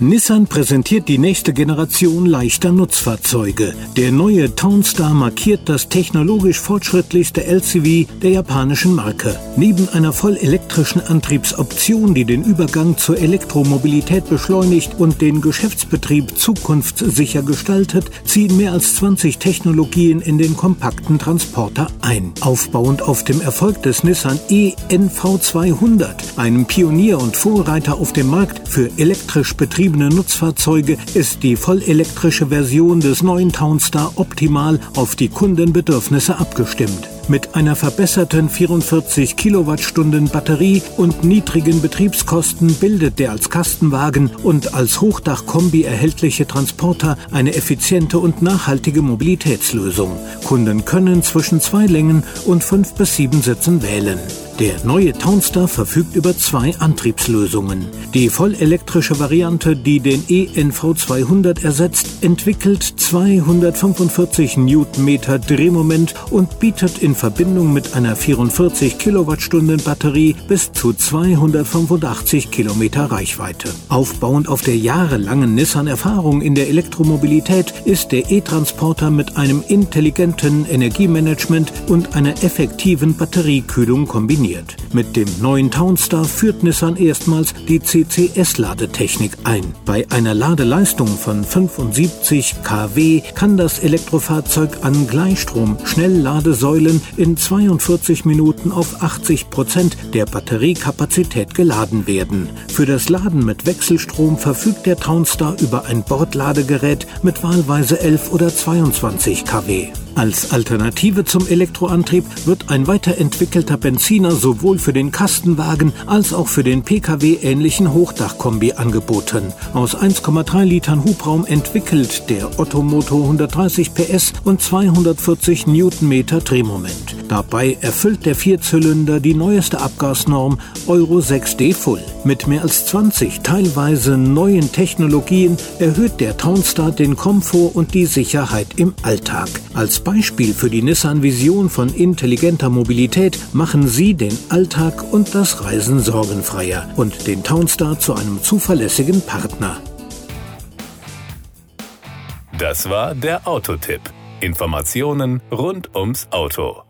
Nissan präsentiert die nächste Generation leichter Nutzfahrzeuge. Der neue Townstar markiert das technologisch fortschrittlichste LCV der japanischen Marke. Neben einer voll elektrischen Antriebsoption, die den Übergang zur Elektromobilität beschleunigt und den Geschäftsbetrieb zukunftssicher gestaltet, ziehen mehr als 20 Technologien in den kompakten Transporter ein. Aufbauend auf dem Erfolg des Nissan e-NV200, einem Pionier und Vorreiter auf dem Markt für elektrisch betriebene betriebene Nutzfahrzeuge ist die vollelektrische Version des neuen Townstar optimal auf die Kundenbedürfnisse abgestimmt. Mit einer verbesserten 44 Kilowattstunden Batterie und niedrigen Betriebskosten bildet der als Kastenwagen und als Hochdachkombi erhältliche Transporter eine effiziente und nachhaltige Mobilitätslösung. Kunden können zwischen zwei Längen und fünf bis sieben Sitzen wählen. Der neue Townstar verfügt über zwei Antriebslösungen. Die vollelektrische Variante, die den ENV 200 ersetzt, entwickelt 245 Newtonmeter Drehmoment und bietet in Verbindung mit einer 44 Kilowattstunden Batterie bis zu 285 Kilometer Reichweite. Aufbauend auf der jahrelangen Nissan-Erfahrung in der Elektromobilität ist der E-Transporter mit einem intelligenten Energiemanagement und einer effektiven Batteriekühlung kombiniert funktioniert. Mit dem neuen Townstar führt Nissan erstmals die CCS-Ladetechnik ein. Bei einer Ladeleistung von 75 kW kann das Elektrofahrzeug an Gleichstrom-Schnellladesäulen in 42 Minuten auf 80 Prozent der Batteriekapazität geladen werden. Für das Laden mit Wechselstrom verfügt der Townstar über ein Bordladegerät mit wahlweise 11 oder 22 kW. Als Alternative zum Elektroantrieb wird ein weiterentwickelter Benziner sowohl für den Kastenwagen als auch für den Pkw-ähnlichen Hochdachkombi angeboten. Aus 1,3 Litern Hubraum entwickelt der Ottomotor 130 PS und 240 Newtonmeter Drehmoment. Dabei erfüllt der Vierzylinder die neueste Abgasnorm Euro 6D Full. Mit mehr als 20 teilweise neuen Technologien erhöht der Townstar den Komfort und die Sicherheit im Alltag. Als Beispiel für die Nissan-Vision von intelligenter Mobilität machen Sie den Alltag und das Reisen sorgenfreier und den Townstar zu einem zuverlässigen Partner. Das war der Autotipp. Informationen rund ums Auto.